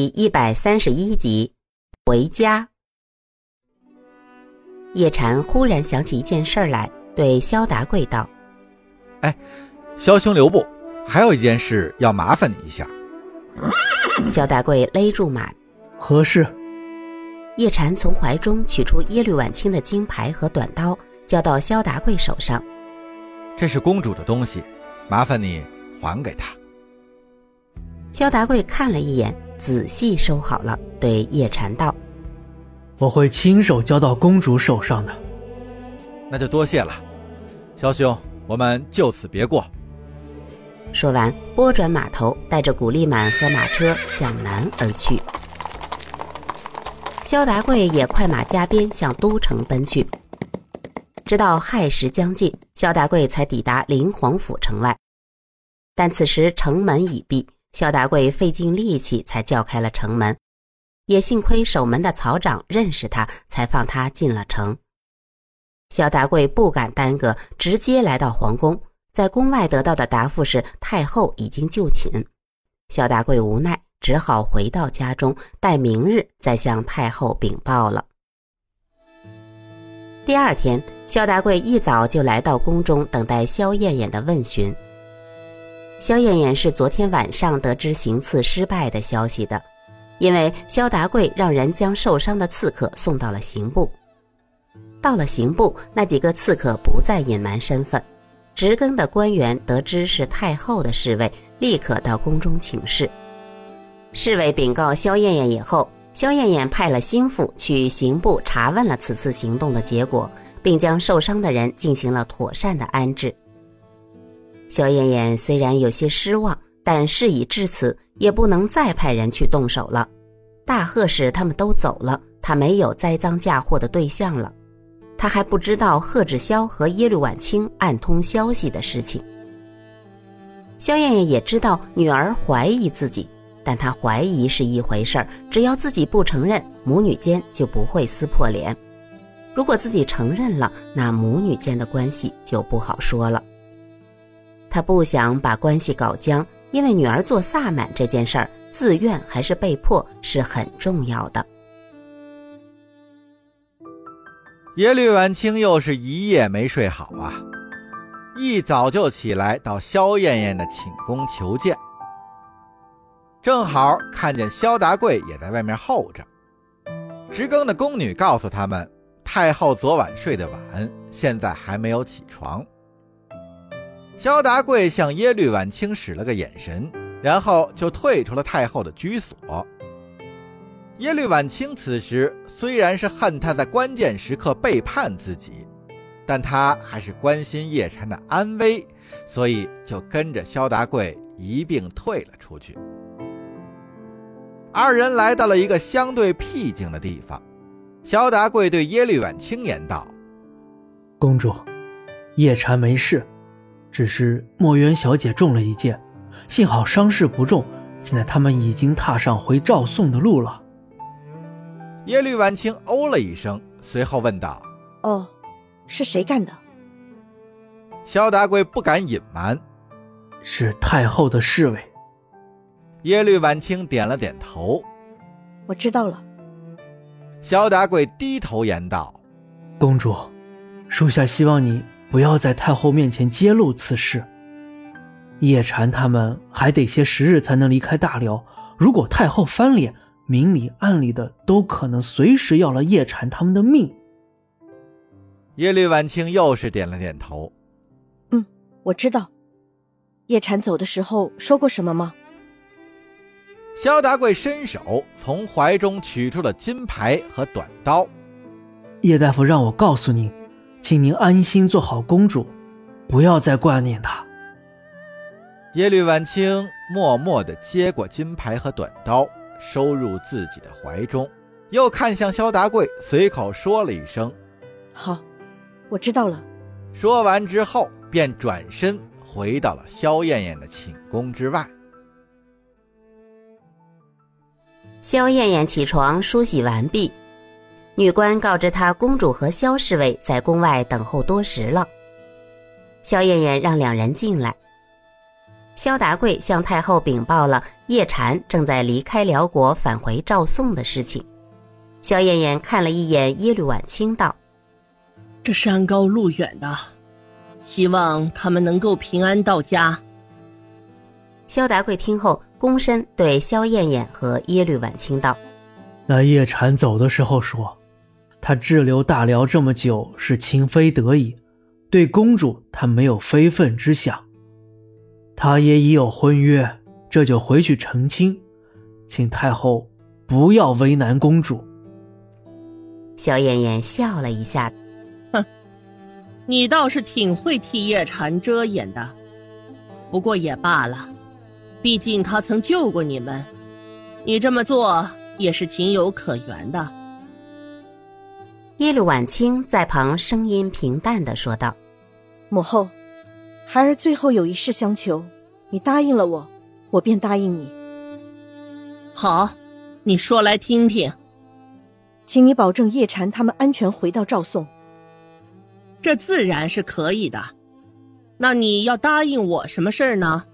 第一百三十一集，回家。叶禅忽然想起一件事来，对萧达贵道：“哎，萧兄留步，还有一件事要麻烦你一下。”萧达贵勒住马：“何事？”叶禅从怀中取出耶律婉清的金牌和短刀，交到萧达贵手上：“这是公主的东西，麻烦你还给她。”萧达贵看了一眼。仔细收好了，对叶禅道：“我会亲手交到公主手上的。”那就多谢了，萧兄，我们就此别过。说完，拨转马头，带着古丽满和马车向南而去。萧达贵也快马加鞭向都城奔去。直到亥时将近，萧达贵才抵达灵皇府城外，但此时城门已闭。萧达贵费尽力气才叫开了城门，也幸亏守门的曹长认识他，才放他进了城。萧达贵不敢耽搁，直接来到皇宫，在宫外得到的答复是太后已经就寝。萧达贵无奈，只好回到家中，待明日再向太后禀报了。第二天，萧达贵一早就来到宫中，等待萧燕燕的问询。萧燕燕是昨天晚上得知行刺失败的消息的，因为萧达贵让人将受伤的刺客送到了刑部。到了刑部，那几个刺客不再隐瞒身份，执更的官员得知是太后的侍卫，立刻到宫中请示。侍卫禀告萧燕燕以后，萧燕燕派了心腹去刑部查问了此次行动的结果，并将受伤的人进行了妥善的安置。萧燕燕虽然有些失望，但事已至此，也不能再派人去动手了。大贺氏他们都走了，他没有栽赃嫁祸的对象了。他还不知道贺志霄和耶律婉清暗通消息的事情。萧燕燕也知道女儿怀疑自己，但她怀疑是一回事儿，只要自己不承认，母女间就不会撕破脸；如果自己承认了，那母女间的关系就不好说了。他不想把关系搞僵，因为女儿做萨满这件事儿，自愿还是被迫是很重要的。耶律婉清又是一夜没睡好啊，一早就起来到萧燕燕的寝宫求见，正好看见萧达贵也在外面候着。值更的宫女告诉他们，太后昨晚睡得晚，现在还没有起床。萧达贵向耶律婉清使了个眼神，然后就退出了太后的居所。耶律婉清此时虽然是恨他在关键时刻背叛自己，但他还是关心叶禅的安危，所以就跟着萧达贵一并退了出去。二人来到了一个相对僻静的地方，萧达贵对耶律婉清言道：“公主，叶禅没事。”只是墨渊小姐中了一箭，幸好伤势不重。现在他们已经踏上回赵宋的路了。耶律婉清哦了一声，随后问道：“哦，是谁干的？”萧达贵不敢隐瞒：“是太后的侍卫。”耶律婉清点了点头：“我知道了。”萧达贵低头言道：“公主，属下希望你。”不要在太后面前揭露此事。叶禅他们还得些时日才能离开大辽。如果太后翻脸，明里暗里的都可能随时要了叶禅他们的命。耶律婉清又是点了点头。嗯，我知道。叶禅走的时候说过什么吗？萧达贵伸手从怀中取出了金牌和短刀。叶大夫让我告诉您。请您安心做好公主，不要再挂念她。耶律婉清默默地接过金牌和短刀，收入自己的怀中，又看向萧达贵，随口说了一声：“好，我知道了。”说完之后，便转身回到了萧燕燕的寝宫之外。萧燕燕起床梳洗完毕。女官告知她，公主和萧侍卫在宫外等候多时了。萧燕燕让两人进来。萧达贵向太后禀报了叶禅正在离开辽国返回赵宋的事情。萧燕燕看了一眼耶律婉清，道：“这山高路远的，希望他们能够平安到家。”萧达贵听后，躬身对萧燕燕和耶律婉清道：“那叶禅走的时候说，他滞留大辽这么久是情非得已，对公主他没有非分之想。”他也已有婚约，这就回去成亲，请太后不要为难公主。萧燕燕笑了一下，哼，你倒是挺会替叶禅遮掩的，不过也罢了，毕竟他曾救过你们，你这么做也是情有可原的。耶律婉清在旁声音平淡的说道：“母后。”孩儿最后有一事相求，你答应了我，我便答应你。好，你说来听听。请你保证叶禅他们安全回到赵宋。这自然是可以的。那你要答应我什么事儿呢？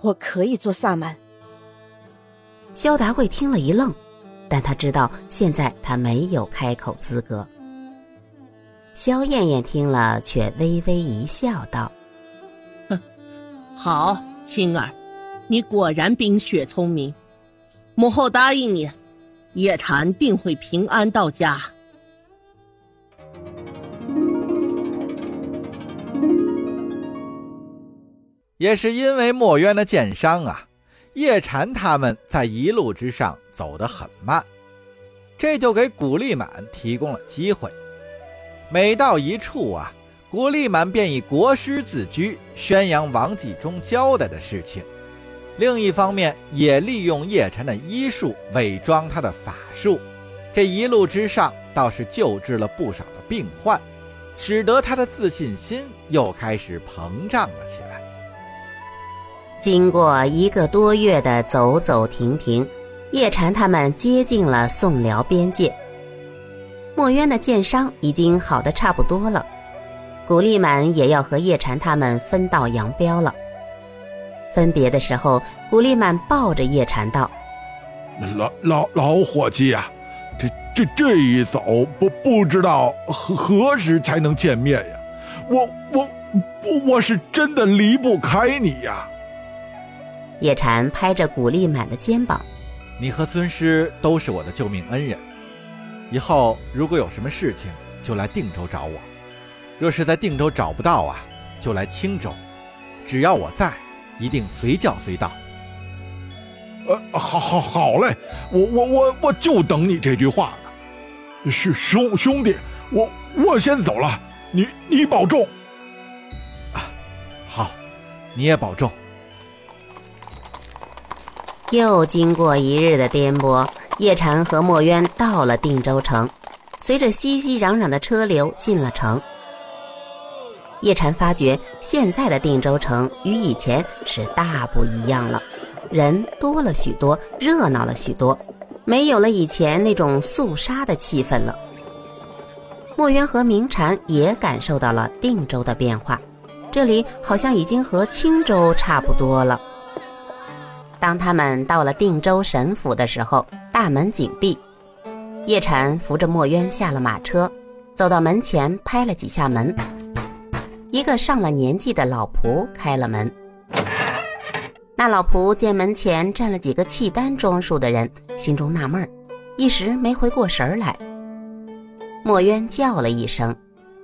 我可以做萨满。萧达贵听了一愣，但他知道现在他没有开口资格。萧燕燕听了，却微微一笑，道：“哼，好，青儿，你果然冰雪聪明。母后答应你，叶禅定会平安到家。”也是因为墨渊的剑伤啊，叶禅他们在一路之上走得很慢，这就给古力满提供了机会。每到一处啊，古力满便以国师自居，宣扬王继忠交代的事情；另一方面，也利用叶禅的医术伪装他的法术。这一路之上，倒是救治了不少的病患，使得他的自信心又开始膨胀了起来。经过一个多月的走走停停，叶禅他们接近了宋辽边界。墨渊的剑伤已经好的差不多了，古力满也要和叶禅他们分道扬镳了。分别的时候，古力满抱着叶禅道：“老老老伙计呀，这这这一走，不不知道何何时才能见面呀？我我我我是真的离不开你呀！”叶禅拍着古丽满的肩膀：“你和孙师都是我的救命恩人。”以后如果有什么事情，就来定州找我；若是在定州找不到啊，就来青州。只要我在，一定随叫随到。呃，好，好，好嘞！我，我，我，我就等你这句话呢。是兄兄弟，我我先走了，你你保重。啊，好，你也保重。又经过一日的颠簸。叶禅和墨渊到了定州城，随着熙熙攘攘的车流进了城。叶禅发觉现在的定州城与以前是大不一样了，人多了许多，热闹了许多，没有了以前那种肃杀的气氛了。墨渊和明禅也感受到了定州的变化，这里好像已经和青州差不多了。当他们到了定州神府的时候，大门紧闭。叶禅扶着墨渊下了马车，走到门前拍了几下门。一个上了年纪的老仆开了门。那老仆见门前站了几个契丹装束的人，心中纳闷儿，一时没回过神来。墨渊叫了一声：“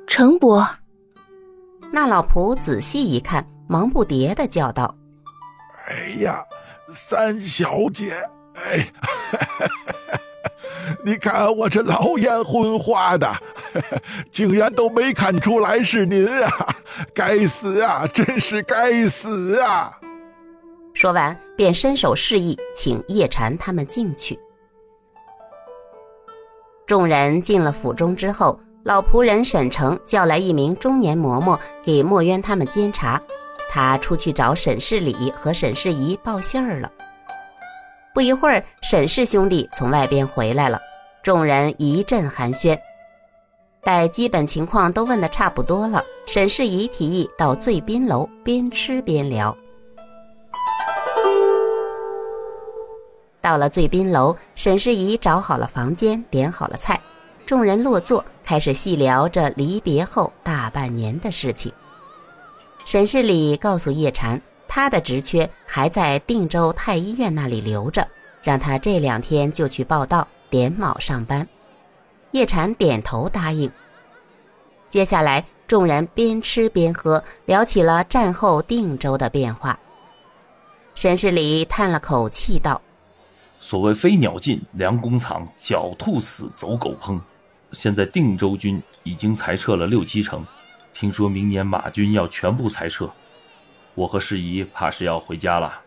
程伯。”那老仆仔细一看，忙不迭地叫道：“哎呀！”三小姐，哎，你看我这老眼昏花的，竟然都没看出来是您啊！该死啊，真是该死啊！说完，便伸手示意，请叶禅他们进去。众人进了府中之后，老仆人沈成叫来一名中年嬷嬷给墨渊他们监察。他出去找沈世礼和沈世仪报信儿了。不一会儿沈氏兄弟从外边回来了众人一阵寒暄待基本情况都问的差不多了沈世仪提议到醉宾楼边吃边聊。到了醉宾楼沈世仪找好了房间点好了菜众人落座开始细聊这离别后大半年的事情。沈世礼告诉叶禅，他的职缺还在定州太医院那里留着，让他这两天就去报道，点卯上班。叶禅点头答应。接下来，众人边吃边喝，聊起了战后定州的变化。沈世礼叹了口气道。所谓飞鸟尽，良弓藏；狡兔死，走狗烹。现在定州军已经裁撤了六七成，听说明年马军要全部裁撤，我和世仪怕是要回家了。